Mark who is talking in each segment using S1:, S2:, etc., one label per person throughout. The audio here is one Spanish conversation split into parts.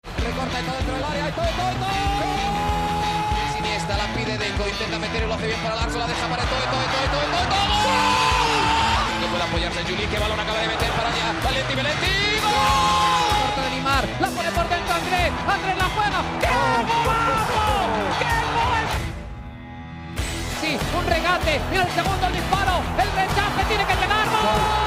S1: Recorta todo dentro del área. ¡Todo, todo, todo! Siniestra la pide Deco. Intenta meter y lo hace bien para Larso. La deja para todo, todo, todo, todo, todo, todo. No puede apoyarse Juli. Que balón acaba de meter para allá. Valenti, Valenti. ¡Gol! Corta de Neymar. La pone por dentro Andrés. Andrés la juega. ¡Qué golazo! ¡Qué gol! Sí, un regate. Mira el segundo el disparo. El rechace tiene que llegar. ¡Gol!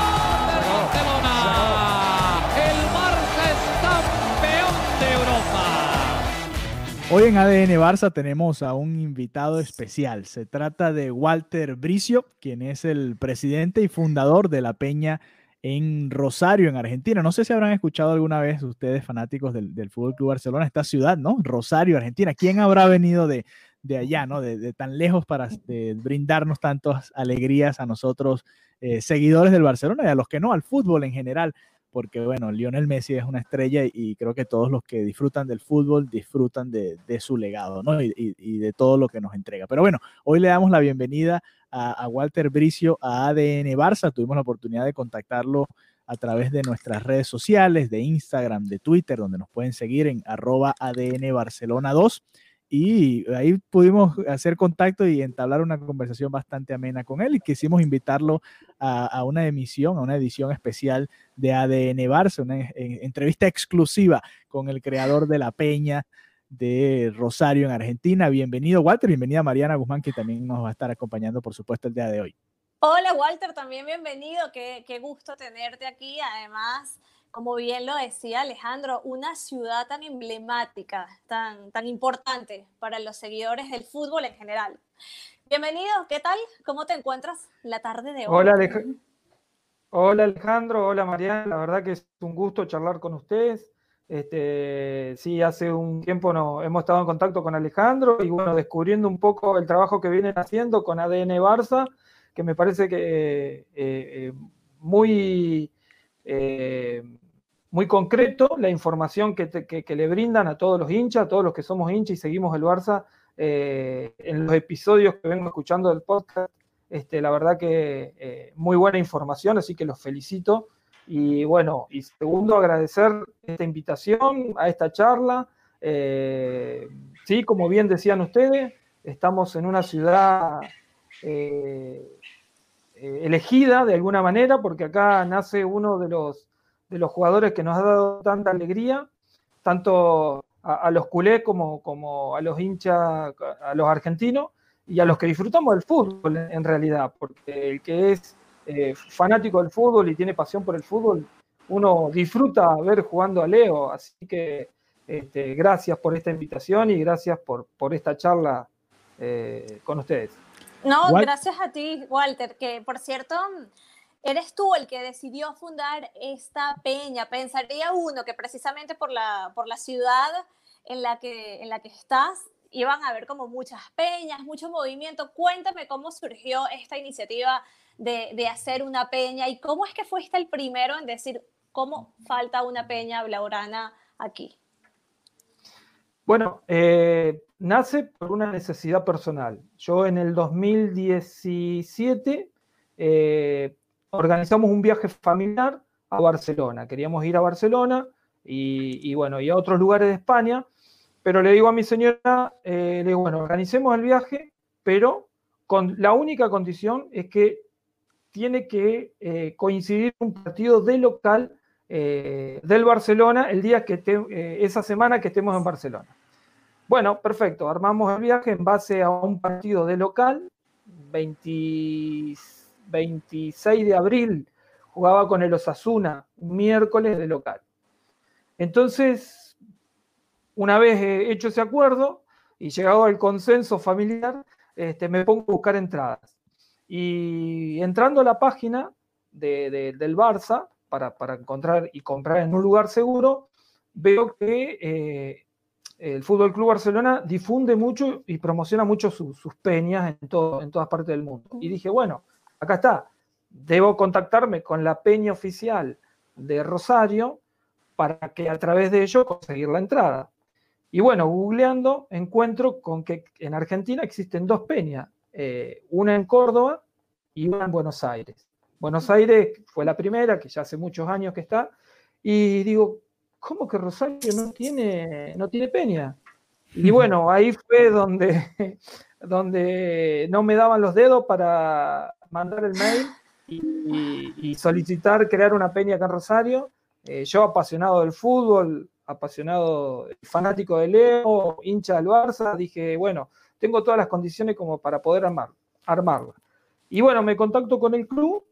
S2: Hoy en ADN Barça tenemos a un invitado especial. Se trata de Walter Bricio, quien es el presidente y fundador de la Peña en Rosario, en Argentina. No sé si habrán escuchado alguna vez ustedes, fanáticos del, del Fútbol Club Barcelona, esta ciudad, ¿no? Rosario, Argentina. ¿Quién habrá venido de, de allá, ¿no? De, tan lejos para de brindarnos tantas alegrías a nosotros, eh, seguidores del Barcelona y a los que no, al fútbol en general? Porque bueno, Lionel Messi es una estrella y, creo que todos los que disfrutan del fútbol disfrutan de, su legado, ¿no? Y, de todo lo que nos entrega. Pero bueno, hoy le damos la bienvenida a, a, Walter Bricio a ADN Barça. Tuvimos la oportunidad de contactarlo a través de nuestras redes sociales, de Instagram, de Twitter, donde nos pueden seguir en arroba ADN Barcelona 2 y ahí pudimos hacer contacto y entablar una conversación bastante amena con él y quisimos invitarlo a, una emisión, a una edición especial de ADN Barça, una en, entrevista exclusiva con el creador de La Peña de Rosario en Argentina. Bienvenido Walter, bienvenida Mariana Guzmán que también nos va a estar acompañando por supuesto el día de hoy.
S3: Hola Walter, también bienvenido, qué, qué gusto tenerte aquí, además como bien lo decía Alejandro, una ciudad tan emblemática, tan, tan importante para los seguidores del fútbol en general. Bienvenido, ¿qué tal? ¿Cómo te encuentras la tarde de hoy?
S4: Hola, Alej hola Alejandro, hola Mariana, la verdad que es un gusto charlar con ustedes. Este, sí, hace un tiempo no, hemos estado en contacto con Alejandro y bueno, descubriendo un poco el trabajo que vienen haciendo con ADN Barça, que me parece que eh, eh, muy... Eh, muy concreto la información que, le brindan a todos los hinchas, a todos los que somos hinchas y seguimos el Barça eh, en los episodios que vengo escuchando del podcast. Este, la verdad que eh, muy buena información, así que los felicito. Y bueno, y segundo, agradecer esta invitación a esta charla. Eh, sí, como bien decían ustedes, estamos en una ciudad elegida de alguna manera, porque acá nace uno de los de los jugadores que nos ha dado tanta alegría, tanto a, a los culés como, como, a los hinchas, a los argentinos y a los que disfrutamos del fútbol en realidad, porque el que es eh, fanático del fútbol y tiene pasión por el fútbol, uno disfruta ver jugando a Leo, así que este, gracias por esta invitación y gracias por, por esta charla eh, con ustedes.
S3: No, What? gracias a ti, Walter, que por cierto, eres tú el que decidió fundar esta peña. Pensaría uno que precisamente por la, por la ciudad en la, que, en la que estás iban a haber como muchas peñas, mucho movimiento. Cuéntame cómo surgió esta iniciativa de, de hacer una peña y cómo es que fuiste el primero en decir cómo falta una peña blaurana aquí.
S4: Bueno, eh, nace por una necesidad personal. Yo en el 2017 eh, organizamos un viaje familiar a Barcelona. Queríamos ir a Barcelona y, bueno, y a otros lugares de España, pero le digo a mi señora, eh, le bueno, organicemos el viaje, pero con la única condición es que tiene que eh, coincidir un partido de local eh, del Barcelona el día que te, esa semana que estemos en Barcelona. Bueno, perfecto, armamos el viaje en base a un partido de local, 20, 26 de abril jugaba con el Osasuna, un miércoles de local. Entonces, una vez hecho ese acuerdo y llegado al consenso familiar, este, me pongo a buscar entradas. Y entrando a la página de, de, del Barça, para, para, encontrar y comprar en un lugar seguro, veo que eh, el Fútbol Club Barcelona difunde mucho y promociona mucho sus peñas en, todo, en todas partes del mundo. Y dije, bueno, acá está, debo contactarme con la peña oficial de Rosario para que a través de ello conseguir la entrada. Y bueno, googleando encuentro con que en Argentina existen dos peñas, eh, una en Córdoba y una en Buenos Aires. Buenos Aires fue la primera, que ya hace muchos años que está, y digo, ¿cómo que Rosario no tiene, no tiene peña? Y bueno, ahí fue donde, donde no me daban los dedos para mandar el mail y, solicitar crear una peña acá en Rosario. Eh, yo apasionado del fútbol, apasionado, fanático de Leo, hincha del Barça, dije, bueno, tengo todas las condiciones como para poder armar, armarla. Y bueno, me contacto con el club,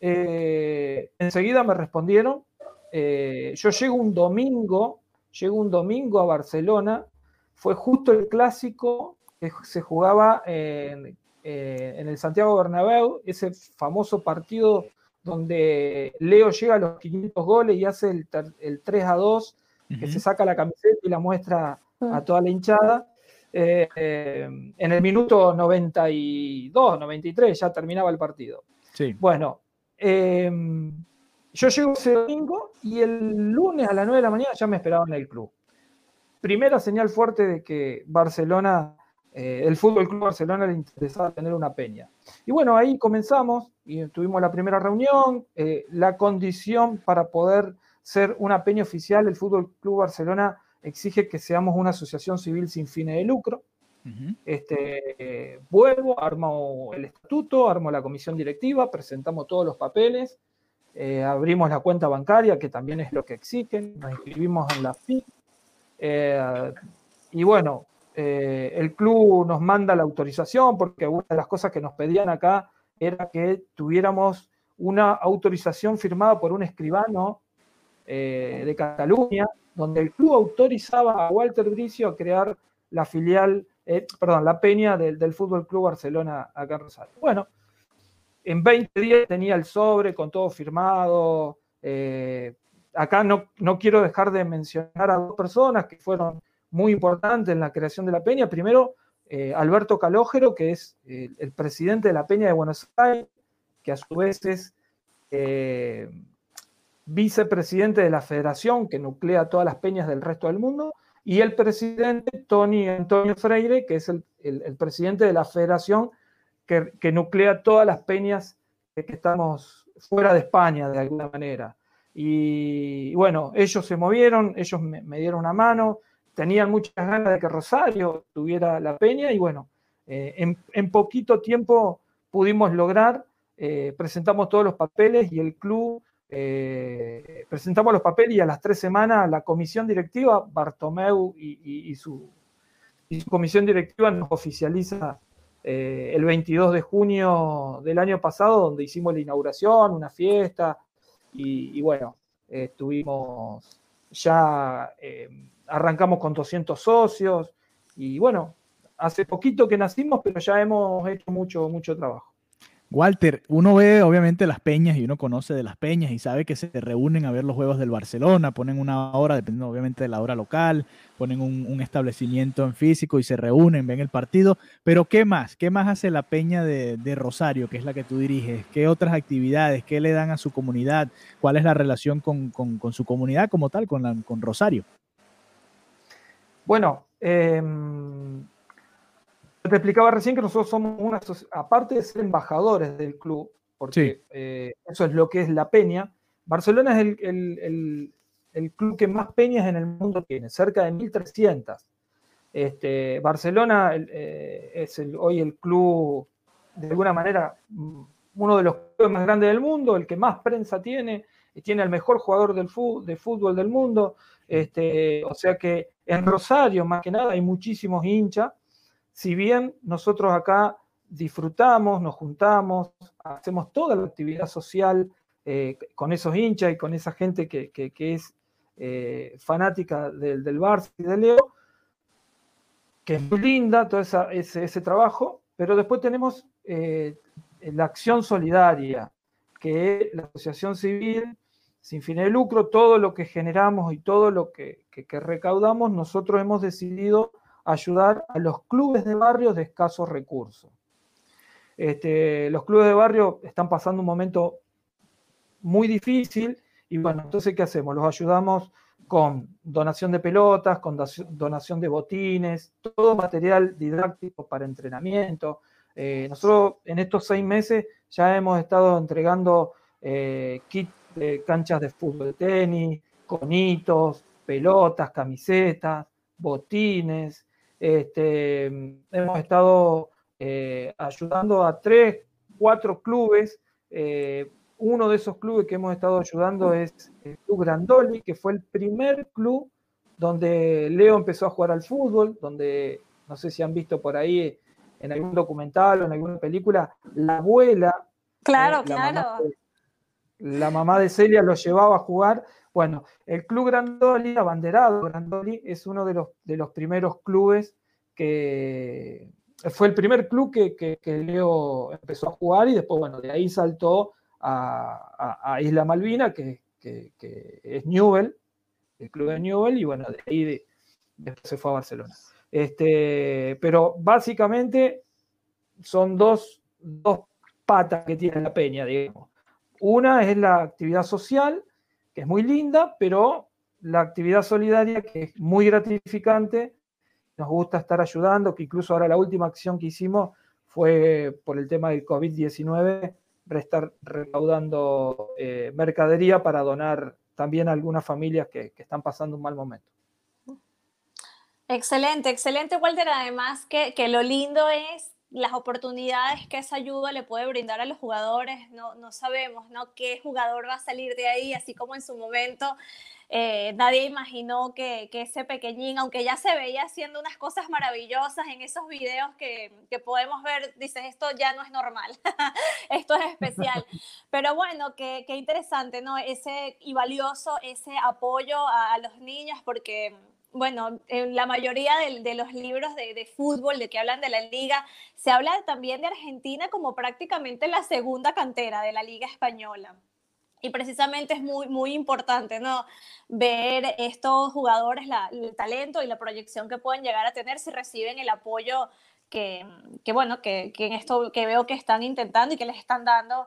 S4: eh, enseguida me respondieron, eh, yo llego un domingo, llego un domingo a Barcelona, fue justo el clásico que se jugaba en, eh, en el Santiago Bernabéu, ese famoso partido donde Leo llega a los 500 goles y hace el, 3 a 2, que se saca la camiseta y la muestra a toda la hinchada. Eh, eh, en el minuto 92, 93 ya terminaba el partido.
S2: Sí.
S4: Bueno, yo llego ese domingo y el lunes a las 9 de la mañana ya me esperaban en el club. Primera señal fuerte de que Barcelona eh, el Fútbol Club Barcelona le interesaba tener una peña. Y bueno, ahí comenzamos y tuvimos la primera reunión. Eh, la condición para poder ser una peña oficial, el Fútbol Club Barcelona exige que seamos una asociación civil sin fines de lucro. este, vuelvo, armo el estatuto, armo la comisión directiva, presentamos todos los papeles, eh, abrimos la cuenta bancaria, que también es lo que exigen, nos inscribimos en la FI. y bueno, eh, el club nos manda la autorización, porque una de las cosas que nos pedían acá era que tuviéramos una autorización firmada por un escribano eh, de Cataluña, donde el club autorizaba a Walter Bricio a crear la filial, eh, perdón, la peña del, del Fútbol Club Barcelona acá en Rosario. Bueno, en 20 días tenía el sobre con todo firmado. acá no, no quiero dejar de mencionar a dos personas que fueron muy importante en la creación de la Peña. Primero, eh, Alberto Calógero, que es eh, el presidente de la Peña de Buenos Aires, que a su vez es eh, vicepresidente de la federación, que nuclea todas las peñas del resto del mundo, y el presidente Tony Antonio Freire, que es el, presidente de la federación que, nuclea todas las peñas que estamos fuera de España, de alguna manera. Y, bueno, ellos se movieron, ellos me dieron una mano, tenían muchas ganas de que Rosario tuviera la peña y bueno, eh, en, poquito tiempo pudimos lograr, eh, presentamos todos los papeles y el club, eh, presentamos los papeles y a las tres semanas la comisión directiva, Bartomeu y, su, comisión directiva nos oficializa el 22 de junio del año pasado, donde hicimos la inauguración, una fiesta y, y bueno, estuvimos ya arrancamos con 200 socios y bueno, hace poquito que nacimos, pero ya hemos hecho mucho, mucho trabajo.
S2: Walter, uno ve obviamente las peñas y uno conoce de las peñas y sabe que se reúnen a ver los juegos del Barcelona, ponen una hora, dependiendo obviamente de la hora local, ponen un, establecimiento en físico y se reúnen, ven el partido. Pero ¿qué más? ¿Qué más hace la peña de, Rosario, que es la que tú diriges? ¿Qué otras actividades? ¿Qué le dan a su comunidad? ¿Cuál es la relación con, su comunidad como tal, con, con Rosario?
S4: Bueno, em, te explicaba recién que nosotros somos una aparte de ser embajadores del club, porque eh, eso es lo que es la peña, Barcelona es el, club que más peñas en el mundo tiene, cerca de 1.300. Este, Barcelona eh, es hoy el club, de alguna manera, mm, uno de los clubes más grandes del mundo, el que más prensa tiene, y tiene el mejor jugador del de fútbol del mundo. Este, o sea que en Rosario, más que nada, hay muchísimos hinchas. Si bien nosotros acá disfrutamos, nos juntamos, hacemos toda la actividad social eh, con esos hinchas y con esa gente que, es eh, fanática del, del Barça y de Leo, que es muy linda todo ese, trabajo, pero después tenemos eh, la acción solidaria, que la asociación civil sin fin de lucro, todo lo que generamos y todo lo que, recaudamos, nosotros hemos decidido ayudar a los clubes de barrio de escasos recursos. Este, los clubes de barrio están pasando un momento muy difícil y bueno, entonces ¿qué hacemos? Los ayudamos con donación de pelotas, con donación de botines, todo material didáctico para entrenamiento. Eh, nosotros en estos seis meses ya hemos estado entregando eh, kits de canchas de fútbol, tenis, conitos, pelotas, camisetas, botines. Este, hemos estado eh, ayudando a tres, cuatro clubes uno de esos clubes que hemos estado ayudando es el Club Grandoli, que fue el primer club donde Leo empezó a jugar al fútbol, donde no sé si han visto por ahí en algún documental o en alguna película, la abuela.
S3: Claro, eh, la claro.
S4: La mamá de Celia lo llevaba a jugar. Bueno, el Club Grandoli, abanderado Grandoli, es uno de los, de los primeros clubes que fue el primer club que, que Leo empezó a jugar y después, bueno, de ahí saltó a, Isla Malvina, que, es Newell, el club de Newell, y bueno, de ahí se fue a Barcelona. Este, pero básicamente son dos, dos patas que tiene la peña, digamos. Una es la actividad social, que es muy linda, pero la actividad solidaria, que es muy gratificante, nos gusta estar ayudando, que incluso ahora la última acción que hicimos fue por el tema del COVID-19, estar recaudando eh, mercadería para donar también a algunas familias que, están pasando un mal momento.
S3: Excelente, excelente, Walter. Además, que, que, lo lindo es las oportunidades que esa ayuda le puede brindar a los jugadores. No, no sabemos ¿no? qué jugador va a salir de ahí, así como en su momento eh, nadie imaginó que, ese pequeñín, aunque ya se veía haciendo unas cosas maravillosas en esos videos que, podemos ver, dices, esto ya no es normal, esto es especial. Pero bueno, qué, interesante, ¿no? Ese y valioso ese apoyo a, los niños, porque bueno, en la mayoría de, los libros de, fútbol de que hablan de la liga, se habla también de Argentina como prácticamente la segunda cantera de la liga española. Y precisamente es muy, muy importante, ¿no? Ver estos jugadores, el talento y la proyección que pueden llegar a tener si reciben el apoyo que, que bueno, que, que, en esto que veo que están intentando y que les están dando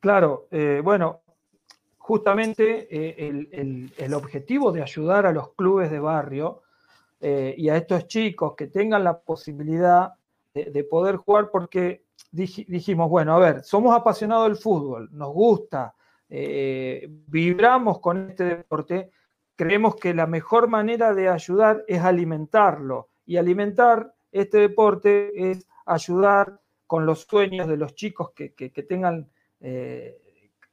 S4: Claro, eh, bueno, justamente eh, el, objetivo de ayudar a los clubes de barrio eh, y a estos chicos que tengan la posibilidad de, poder jugar, porque dijimos, bueno, a ver, somos apasionados del fútbol, nos gusta, vibramos con este deporte, creemos que la mejor manera de ayudar es alimentarlo y alimentar este deporte es ayudar con los sueños de los chicos que, que tengan eh,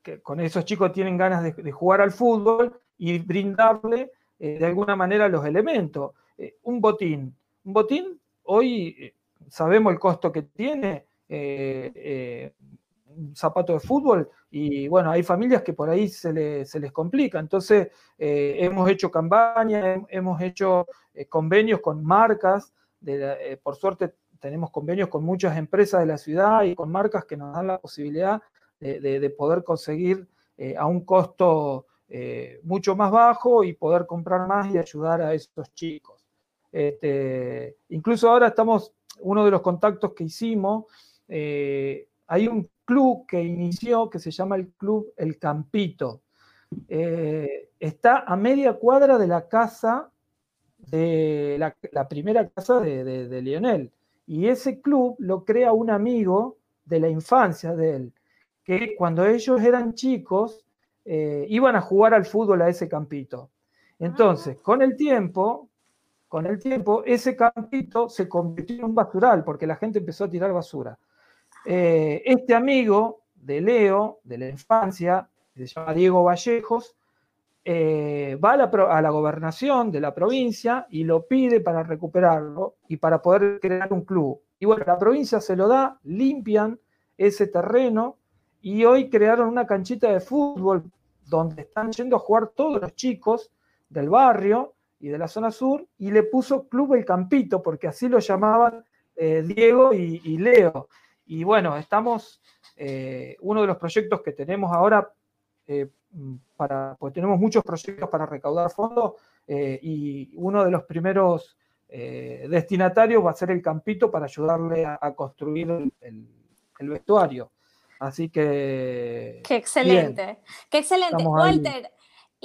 S4: que con esos chicos tienen ganas de, jugar al fútbol y brindarle eh, de alguna manera los elementos. Eh, un botín. Un botín, hoy sabemos el costo que tiene un zapato de fútbol y bueno, hay familias que por ahí se, les complica. Entonces, hemos hecho campañas, hemos hecho convenios con marcas, por suerte tenemos convenios con muchas empresas de la ciudad y con marcas que nos dan la posibilidad de, poder conseguir eh, a un costo eh, mucho más bajo y poder comprar más y ayudar a esos chicos. Este, incluso ahora estamos, uno de los contactos que hicimos, eh, hay un club que inició que se llama el Club El Campito. está a media cuadra de la casa de la, primera casa de, de, Lionel. Y ese club lo crea un amigo de la infancia de él que cuando ellos eran chicos eh, iban a jugar al fútbol a ese campito. Entonces, con el tiempo, con el tiempo, ese campito se convirtió en un basural porque la gente empezó a tirar basura. Eh, este amigo de Leo, de la infancia, se llama Diego Vallejos, eh, va a la, gobernación de la provincia y lo pide para recuperarlo y para poder crear un club. Y bueno, la provincia se lo da, limpian ese terreno y hoy crearon una canchita de fútbol donde están yendo a jugar todos los chicos del barrio y de la zona sur y le puso Club El Campito porque así lo llamaban eh, Diego y, Leo. Y bueno, estamos, eh, uno de los proyectos que tenemos ahora para, pues tenemos muchos proyectos para recaudar fondos eh, y uno de los primeros eh, destinatarios va a ser el Campito para ayudarle a, construir el, vestuario. Así que...
S3: Qué excelente, qué excelente. Walter,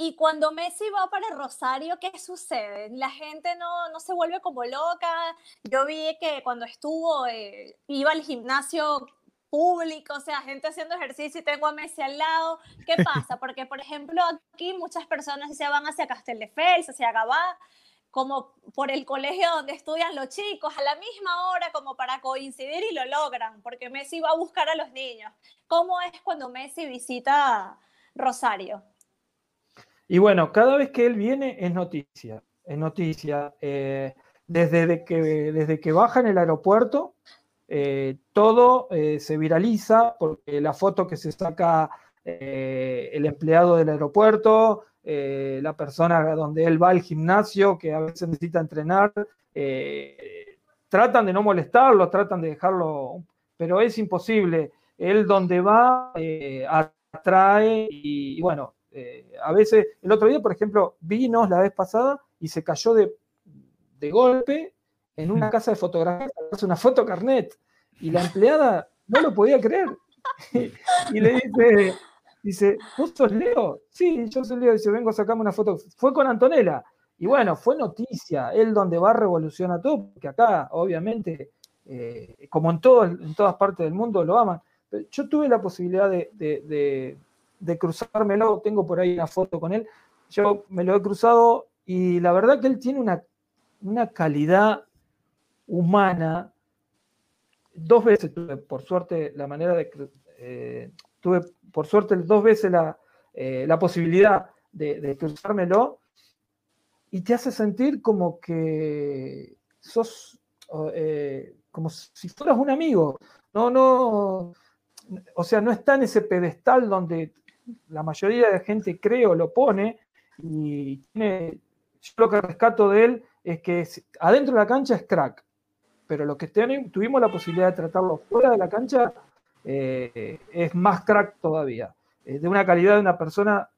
S3: y cuando Messi va para Rosario, ¿qué sucede? La gente no, no se vuelve como loca. Yo vi que cuando estuvo, eh, iba al gimnasio público, o sea, gente haciendo ejercicio y tengo a Messi al lado. ¿Qué pasa? Porque, por ejemplo, aquí muchas personas se van hacia Castelldefels, hacia Gabá, como por el colegio donde estudian los chicos, a la misma hora como para coincidir y lo logran, porque Messi va a buscar a los niños. ¿Cómo es cuando Messi visita Rosario?
S4: Y bueno, cada vez que él viene es noticia, es noticia. Eh, desde, que, desde que baja en el aeropuerto, eh, todo eh, se viraliza porque la foto que se saca el empleado del aeropuerto, la persona donde él va al gimnasio, que a veces necesita entrenar, tratan de no molestarlo, tratan de dejarlo, pero es imposible. Él donde va atrae y, bueno, a veces, el otro día, por ejemplo, vino la vez pasada y se cayó de, de golpe en una casa de fotografía, una foto carnet, y la empleada no lo podía creer. y le dice, dice, ¿vos sos Leo? Sí, yo soy Leo, dice, vengo a sacarme una foto. Fue con Antonella. Y bueno, fue noticia, él donde va revoluciona todo, porque acá, obviamente, eh, como en, todo, en todas partes del mundo, lo aman. Yo tuve la posibilidad de, de, de cruzármelo, tengo por ahí una foto con él, yo me lo he cruzado y la verdad que él tiene una, una calidad humana. Dos veces tuve, por suerte, la manera de... Eh, tuve, por suerte, dos veces la, eh, la posibilidad de, cruzármelo y te hace sentir como que sos, eh, como si fueras un amigo. No, no, o sea, no está en ese pedestal donde la mayoría de gente cree o lo pone y yo lo que rescato de él es que adentro de la cancha es crack, pero lo que tuvimos la posibilidad de tratarlo fuera de la cancha eh, es más crack todavía, de una calidad de una persona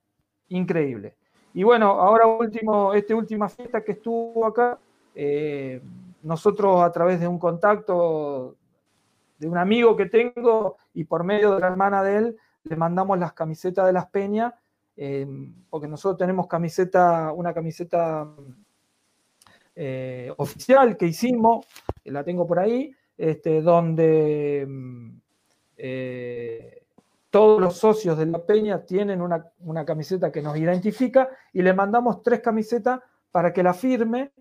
S4: increíble. Y bueno, ahora último, esta última fiesta que estuvo acá, eh, nosotros a través de un contacto de un amigo que tengo y por medio de la hermana de él, le mandamos las camisetas de las peñas, eh, porque nosotros tenemos camiseta, una camiseta eh, oficial que hicimos, la tengo por ahí, este, donde mm, eh, todos los socios de la peña tienen una, camiseta que nos identifica y le mandamos tres camisetas para que la firme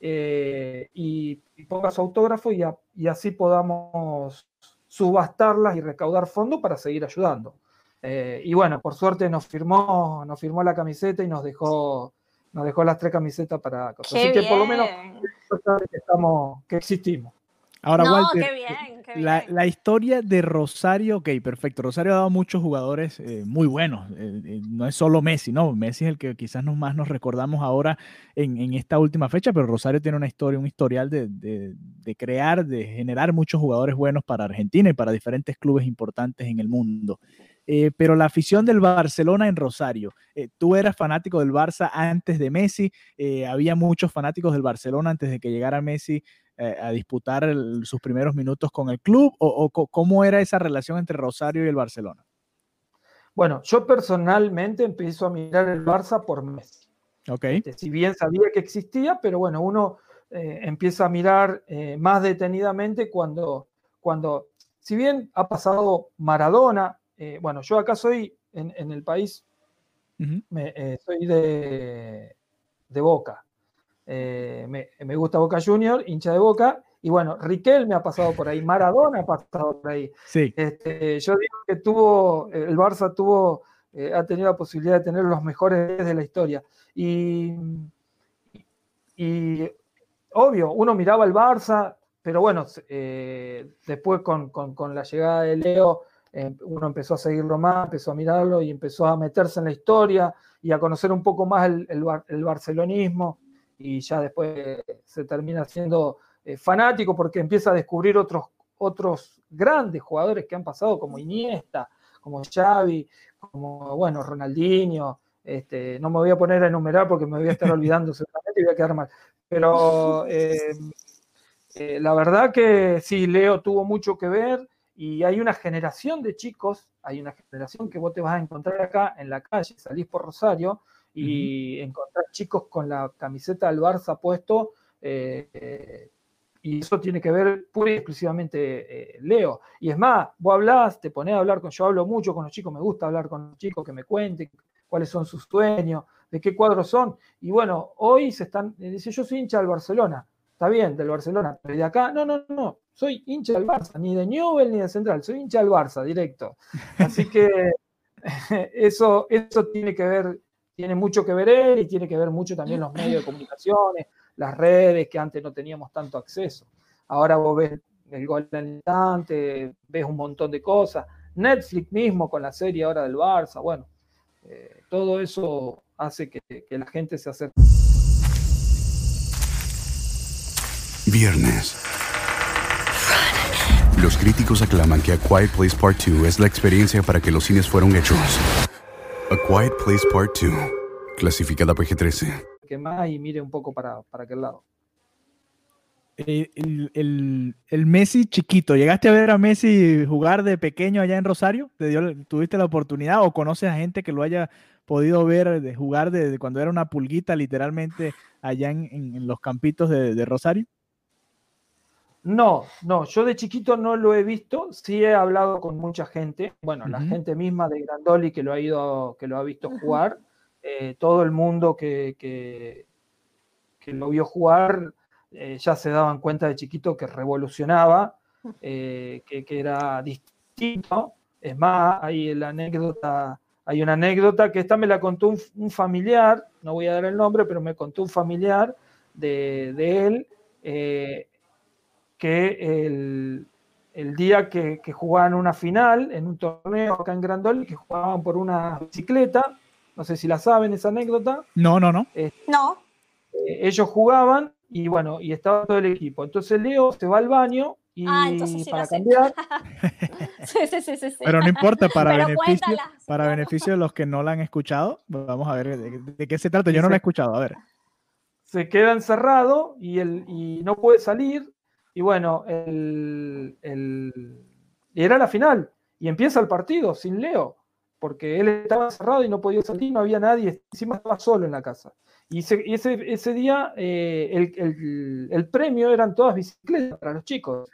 S4: eh, y, ponga su autógrafo y, y, así podamos subastarlas y recaudar fondos para seguir ayudando. y bueno, por suerte nos firmó, nos firmó la camiseta y nos dejó nos dejó las tres camisetas para Así que por lo menos que, estamos, que existimos.
S2: Ahora, Walter, La, historia de Rosario, ok, perfecto. Rosario ha dado muchos jugadores eh, muy buenos. Eh, eh, no es solo Messi, ¿no? Messi es el que quizás más nos recordamos ahora en, esta última fecha, pero Rosario tiene una historia, un historial de, de, crear, de generar muchos jugadores buenos para Argentina y para diferentes clubes importantes en el mundo. Eh, pero la afición del Barcelona en Rosario, tú eras fanático del Barça antes de Messi, había muchos fanáticos del Barcelona antes de que llegara Messi a disputar sus primeros minutos con el club, o, cómo era esa relación entre Rosario y el Barcelona.
S4: Bueno, yo personalmente empiezo a mirar el Barça por Messi.
S2: Okay.
S4: Este, si bien sabía que existía, pero bueno, uno empieza a mirar más detenidamente cuando, cuando, si bien ha pasado Maradona, eh, bueno, yo acá soy en, el país, eh, soy de, Boca. Eh, me, gusta Boca Junior, hincha de Boca, Y bueno, Riquelme ha pasado por ahí, Maradona ha pasado por ahí.
S2: Sí.
S4: Este, yo digo que tuvo, el Barça tuvo, eh, ha tenido la posibilidad de tener los mejores de la historia. Y, y obvio, uno miraba el Barça, pero bueno, eh, después con, con, la llegada de Leo, eh, uno empezó a seguirlo más, empezó a mirarlo y empezó a meterse en la historia y a conocer un poco más el, el, barcelonismo y ya después se termina siendo eh, fanático porque empieza a descubrir otros, otros grandes jugadores que han pasado como Iniesta, como Xavi, como, bueno, Ronaldinho, este, no me voy a poner a enumerar porque me voy a estar olvidando seguramente y voy a quedar mal. Pero eh, la verdad que sí, Leo tuvo mucho que ver y hay una generación de chicos, hay una generación que vos te vas a encontrar acá en la calle, salís por Rosario y encontrás chicos con la camiseta del Barça puesto. Eh, y eso tiene que ver pura y exclusivamente eh, Leo. Y es más, vos hablás, te ponés a hablar con, yo hablo mucho con los chicos, me gusta hablar con los chicos, que me cuenten cuáles son sus sueños, de qué cuadros son. Y bueno, hoy se están, dice, yo soy hincha del Barcelona está bien, del Barcelona, pero de acá, no, no, no, soy hincha del Barça, ni de Newell ni de Central, soy hincha del Barça, directo. Así que eso, eso tiene que ver, tiene mucho que ver él y tiene que ver mucho también los medios de comunicaciones, las redes que antes no teníamos tanto acceso. Ahora vos ves el gol del instante, ves un montón de cosas. Netflix mismo con la serie ahora del Barça, bueno, eh, todo eso hace que, que la gente se acerque.
S5: Viernes. Los críticos aclaman que A Quiet Place Part 2 es la experiencia para que los cines fueron hechos. A Quiet Place Part 2, clasificada PG-13.
S4: Que más y mire un poco para, para aquel lado.
S2: El, el, el, Messi chiquito, ¿llegaste a ver a Messi jugar de pequeño allá en Rosario? ¿Te dio, ¿Tuviste la oportunidad o conoces a gente que lo haya podido ver de jugar desde cuando era una pulguita literalmente allá en, en los campitos de, de Rosario?
S4: No, no, yo de chiquito no lo he visto, sí he hablado con mucha gente, bueno, la gente misma de Grandoli que lo ha ido, que lo ha visto jugar, eh, todo el mundo que, que, lo vio jugar eh, ya se daban cuenta de chiquito que revolucionaba, eh, que, era distinto. Es más, hay la anécdota, hay una anécdota que esta me la contó un, familiar, no voy a dar el nombre, pero me contó un familiar de, de él que el, día que, jugaban una final en un torneo acá en Grandol, que jugaban por una bicicleta, no sé si la saben esa anécdota.
S2: No, no, no.
S3: Este, no.
S4: Eh, ellos jugaban y bueno, y estaba todo el equipo. Entonces Leo se va al baño y
S3: ah, para cambiar.
S2: sí, sí, sí, Pero no importa, para beneficio, para beneficio de los que no la han escuchado, vamos a ver de, qué se trata. Yo no la he escuchado, a ver.
S4: Se queda encerrado y, el, y no puede salir y bueno, el, era la final. Y empieza el partido sin Leo, porque él estaba cerrado y no podía salir, no había nadie, encima estaba solo en la casa. Y ese, ese, día eh, el, premio eran todas bicicletas para los chicos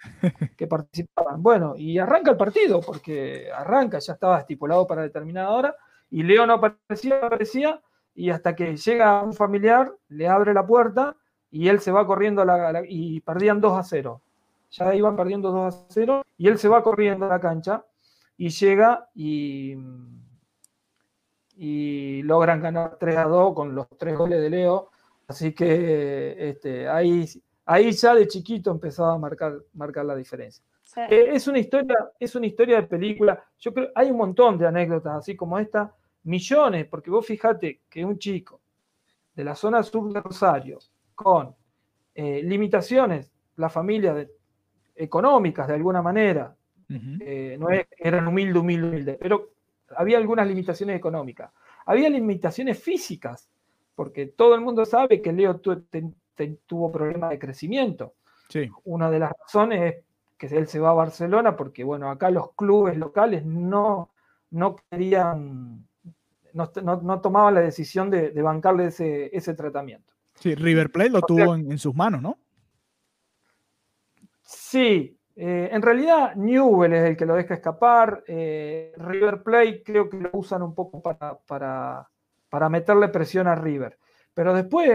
S4: que participaban. Bueno, y arranca el partido, porque arranca, ya estaba estipulado para determinada hora, y Leo no aparecía, aparecía, y hasta que llega un familiar, le abre la puerta y él se va corriendo la, y perdían 2 a 0. Ya iban perdiendo 2 a 0 y él se va corriendo a la cancha y llega y, y logran ganar 3 a 2 con los tres goles de Leo. Así que este, ahí, ahí ya de chiquito empezaba a marcar, marcar la diferencia. Eh, es, una historia, es una historia de película. Yo creo hay un montón de anécdotas así como esta, millones, porque vos fijate que un chico de la zona sur de Rosario, con eh, limitaciones, la familia económicas de alguna manera, eh, no eran humildes, humildes, humildes, pero había algunas limitaciones económicas. Había limitaciones físicas, porque todo el mundo sabe que Leo tuvo problemas de crecimiento. Una de las razones es que él se va a Barcelona porque, bueno, acá los clubes locales no, no querían, no, tomaban la decisión de, bancarle ese tratamiento.
S2: Sí, River Plate lo tuvo en, sus manos, ¿no?
S4: Sí, eh, en realidad Newell es el que lo deja escapar. Eh, River Plate creo que lo usan un poco para, para, meterle presión a River. Pero después.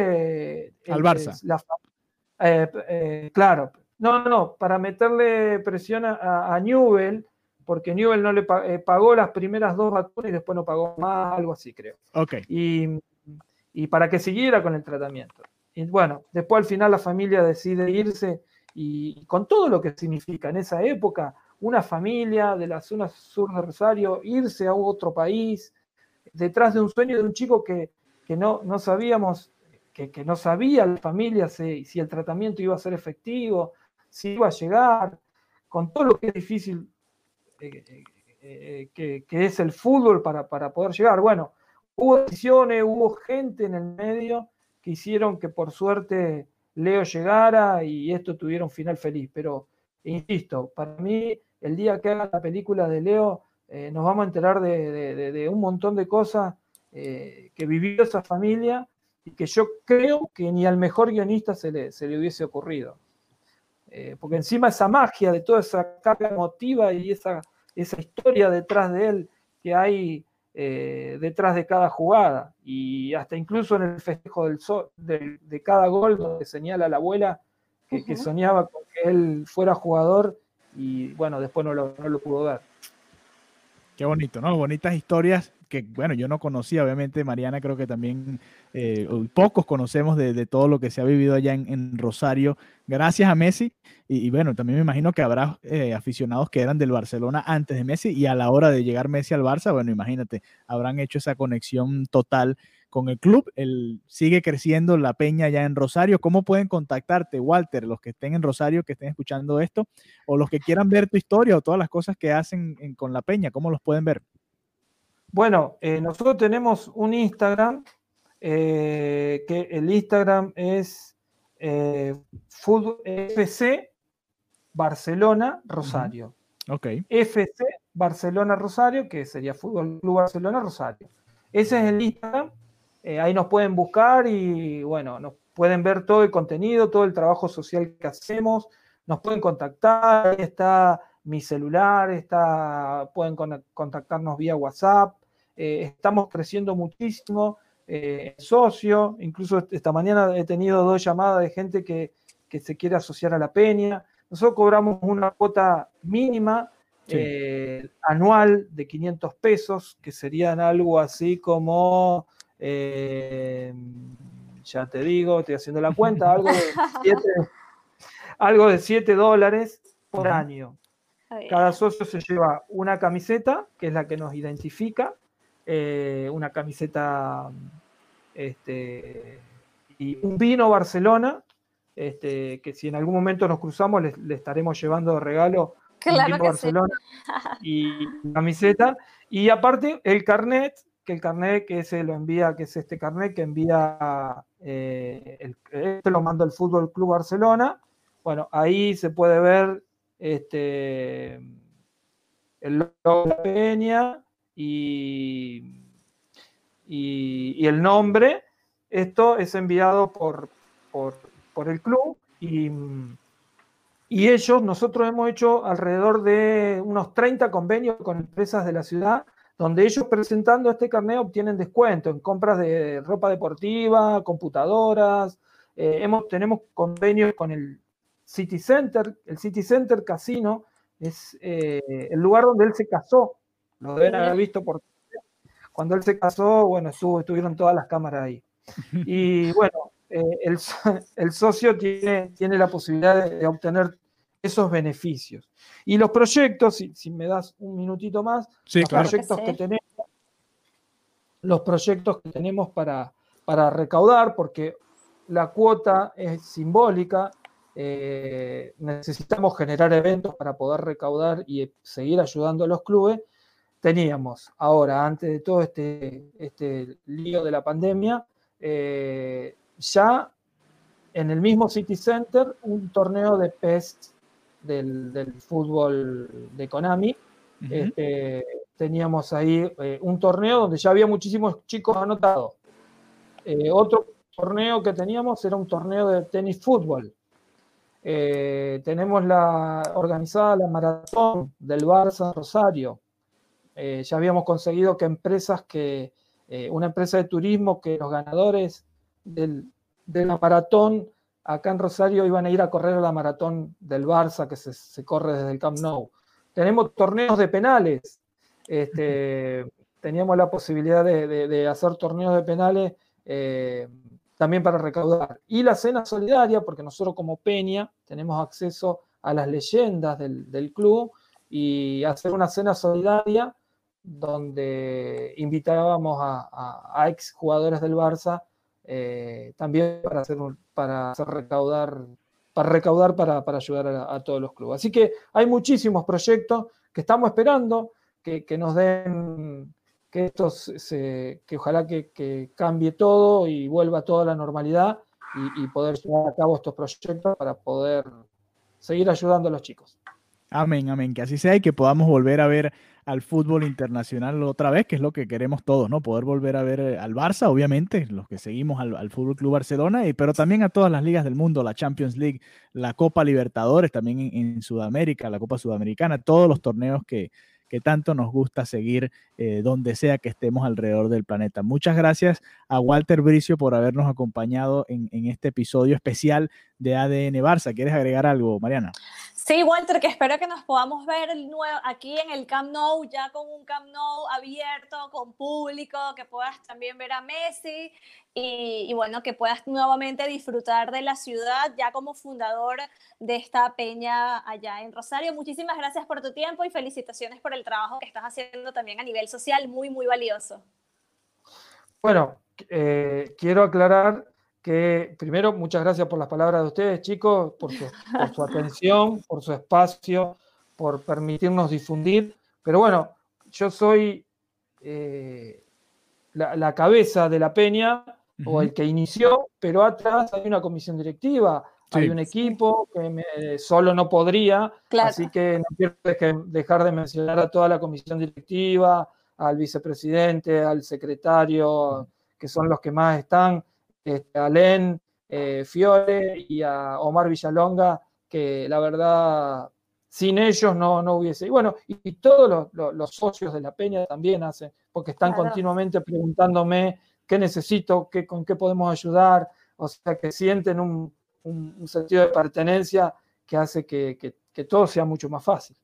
S2: Al Barça.
S4: Eh, claro, No, no, para meterle presión a, a Newell, porque Newell no le pagó las primeras dos vacunas y después no pagó más, algo así creo.
S2: Ok.
S4: Y, y para que siguiera con el tratamiento. Y bueno, después al final la familia decide irse y con todo lo que significa en esa época, una familia de la zona sur de Rosario, irse a otro país, detrás de un sueño de un chico que, no, no sabíamos, que, no sabía la familia si, si, el tratamiento iba a ser efectivo, si iba a llegar, con todo lo que es difícil eh, eh, eh, que, es el fútbol para, para poder llegar. Bueno, hubo decisiones, hubo gente en el medio que hicieron que por suerte Leo llegara y esto tuviera un final feliz. Pero, insisto, para mí, el día que haga la película de Leo, eh, nos vamos a enterar de, un montón de cosas eh, que vivió esa familia y que yo creo que ni al mejor guionista se le, se le hubiese ocurrido. Eh, porque encima esa magia de toda esa carga emotiva y esa, esa historia detrás de él que hay eh, detrás de cada jugada y hasta incluso en el festejo del de, cada gol donde señala la abuela que, soñaba con que él fuera jugador y bueno, después no lo, no lo pudo ver.
S2: Qué bonito, ¿no? Bonitas historias que, bueno, yo no conocía, obviamente, Mariana, creo que también eh, pocos conocemos de, todo lo que se ha vivido allá en, Rosario, gracias a Messi. Y, bueno, también me imagino que habrá eh, aficionados que eran del Barcelona antes de Messi y a la hora de llegar Messi al Barça, bueno, imagínate, habrán hecho esa conexión total con el club. El, sigue creciendo la peña ya en Rosario. ¿Cómo pueden contactarte, Walter, los que estén en Rosario, que estén escuchando esto, o los que quieran ver tu historia o todas las cosas que hacen con la peña? ¿Cómo los pueden ver?
S4: Bueno, eh, nosotros tenemos un Instagram, eh, que el Instagram es eh, FC Barcelona Rosario.
S2: Ok.
S4: FC Barcelona Rosario, que sería Fútbol Club Barcelona Rosario. Ese es el Instagram. ahí nos pueden buscar y bueno, nos pueden ver todo el contenido, todo el trabajo social que hacemos. Nos pueden contactar. Ahí está mi celular, está, pueden contactarnos vía WhatsApp. Eh, estamos creciendo muchísimo, eh, socio, incluso esta mañana he tenido dos llamadas de gente que, se quiere asociar a la peña. Nosotros cobramos una cuota mínima eh, anual de 500 pesos, que serían algo así como, ya te digo, estoy haciendo la cuenta, algo de 7, algo de 7 dólares por año. Cada socio se lleva una camiseta, que es la que nos identifica, eh, una camiseta este, y un vino Barcelona, este, que si en algún momento nos cruzamos le, estaremos llevando de regalo un vino Barcelona y camiseta. Y aparte el carnet, que el carnet que se lo envía, que es este carnet que envía, eh, el, este lo manda el Fútbol Club Barcelona. Bueno, ahí se puede ver este, el logo de la peña, y, y, el nombre. Esto es enviado por, por, el club y, y, ellos, nosotros hemos hecho alrededor de unos 30 convenios con empresas de la ciudad, donde ellos presentando este carnet obtienen descuento en compras de ropa deportiva, computadoras. Eh, hemos, tenemos convenios con el City Center, el City Center Casino es eh, el lugar donde él se casó lo deben haber visto por cuando él se casó, bueno, estuvo, estuvieron todas las cámaras ahí. Y bueno, eh, el, socio tiene, tiene la posibilidad de, obtener esos beneficios. Y los proyectos, si, me das un minutito más, los proyectos que, tenemos, los proyectos que tenemos para, para recaudar, porque la cuota es simbólica, eh, necesitamos generar eventos para poder recaudar y seguir ayudando a los clubes teníamos ahora, antes de todo este, este lío de la pandemia, eh, ya en el mismo City Center un torneo de PES del, fútbol de Konami. Este, teníamos ahí eh, un torneo donde ya había muchísimos chicos anotados. Eh, otro torneo que teníamos era un torneo de tenis fútbol. tenemos la organizada la maratón del Barça Rosario, eh, ya habíamos conseguido que empresas que, eh, una empresa de turismo, que los ganadores del, de la maratón acá en Rosario iban a ir a correr a la maratón del Barça que se, corre desde el Camp Nou. Tenemos torneos de penales. Este, teníamos la posibilidad de, hacer torneos de penales eh, también para recaudar. Y la cena solidaria, porque nosotros como Peña tenemos acceso a las leyendas del, club y hacer una cena solidaria donde invitábamos a, a, ex jugadores del Barça eh, también para hacer, para recaudar para recaudar para, ayudar a, todos los clubes. Así que hay muchísimos proyectos que estamos esperando que, nos den, que esto se, que ojalá que, cambie todo y vuelva toda la normalidad y poder llevar a cabo estos proyectos para poder seguir ayudando a los chicos.
S2: Amén, amén. Que así sea y que podamos volver a ver al fútbol internacional otra vez, que es lo que queremos todos, ¿no? Poder volver a ver eh, al Barça, obviamente, los que seguimos al, al Fútbol Club Barcelona, y, pero también a todas las ligas del mundo, la Champions League, la Copa Libertadores, también en, Sudamérica, la Copa Sudamericana, todos los torneos que, que tanto nos gusta seguir eh, donde sea que estemos alrededor del planeta. Muchas gracias a Walter Bricio por habernos acompañado en, en este episodio especial de ADN Barça. ¿Quieres agregar algo, Mariana?
S3: Sí, Walter, que espero que nos podamos ver aquí en el Camp Nou, ya con un Camp Nou abierto, con público, que puedas también ver a Messi y, bueno, que puedas nuevamente disfrutar de la ciudad ya como fundador de esta peña allá en Rosario. Muchísimas gracias por tu tiempo y felicitaciones por el trabajo que estás haciendo también a nivel social, muy, muy valioso.
S4: Bueno, eh, quiero aclarar que primero, muchas gracias por las palabras de ustedes, chicos, por su, atención, por su espacio, por permitirnos difundir. Pero bueno, yo soy eh, la, cabeza de la peña o el que inició, pero atrás hay una comisión directiva, hay un equipo que solo no podría, así que no quiero dejar de mencionar a toda la comisión directiva, al vicepresidente, al secretario, que son los que más están este, a Len eh, Fiore y a Omar Villalonga, que la verdad sin ellos no, no hubiese. Y bueno, y, todos los, socios de la Peña también hacen, porque están continuamente preguntándome qué necesito, qué, con qué podemos ayudar, o sea, que sienten un, sentido de pertenencia que hace que todo sea mucho más fácil.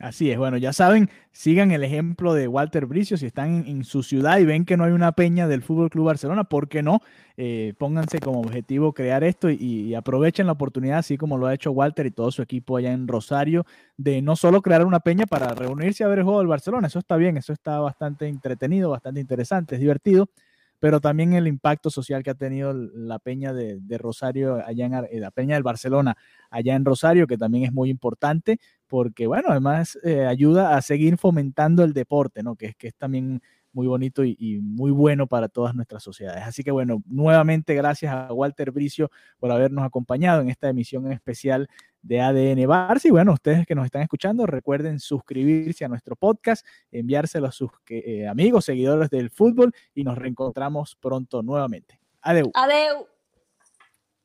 S2: Así es, bueno, ya saben, sigan el ejemplo de Walter Bricio, si están en, su ciudad y ven que no hay una peña del Fútbol Club Barcelona, ¿por qué no? Eh, pónganse como objetivo crear esto y, aprovechen la oportunidad, así como lo ha hecho Walter y todo su equipo allá en Rosario, de no solo crear una peña para reunirse a ver el juego del Barcelona, eso está bien, eso está bastante entretenido, bastante interesante, es divertido, pero también el impacto social que ha tenido la Peña de, Rosario, allá en eh, la Peña del Barcelona, allá en Rosario, que también es muy importante, porque bueno, además eh, ayuda a seguir fomentando el deporte, ¿no? Que es, que es también muy bonito y, muy bueno para todas nuestras sociedades. Así que bueno, nuevamente gracias a Walter Bricio por habernos acompañado en esta emisión especial de ADN Barça. Y bueno, ustedes que nos están escuchando, recuerden suscribirse a nuestro podcast, enviárselo a sus eh, amigos, seguidores del fútbol y nos reencontramos pronto nuevamente. Adeu.
S3: Adeu.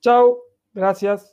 S4: Chao. Gracias.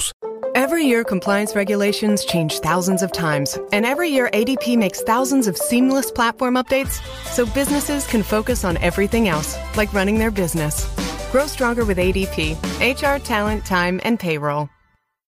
S6: Every year, compliance regulations change thousands of times, and every year, ADP makes thousands of seamless platform updates so businesses can focus on everything else, like running their business. Grow stronger with ADP HR, talent, time, and payroll.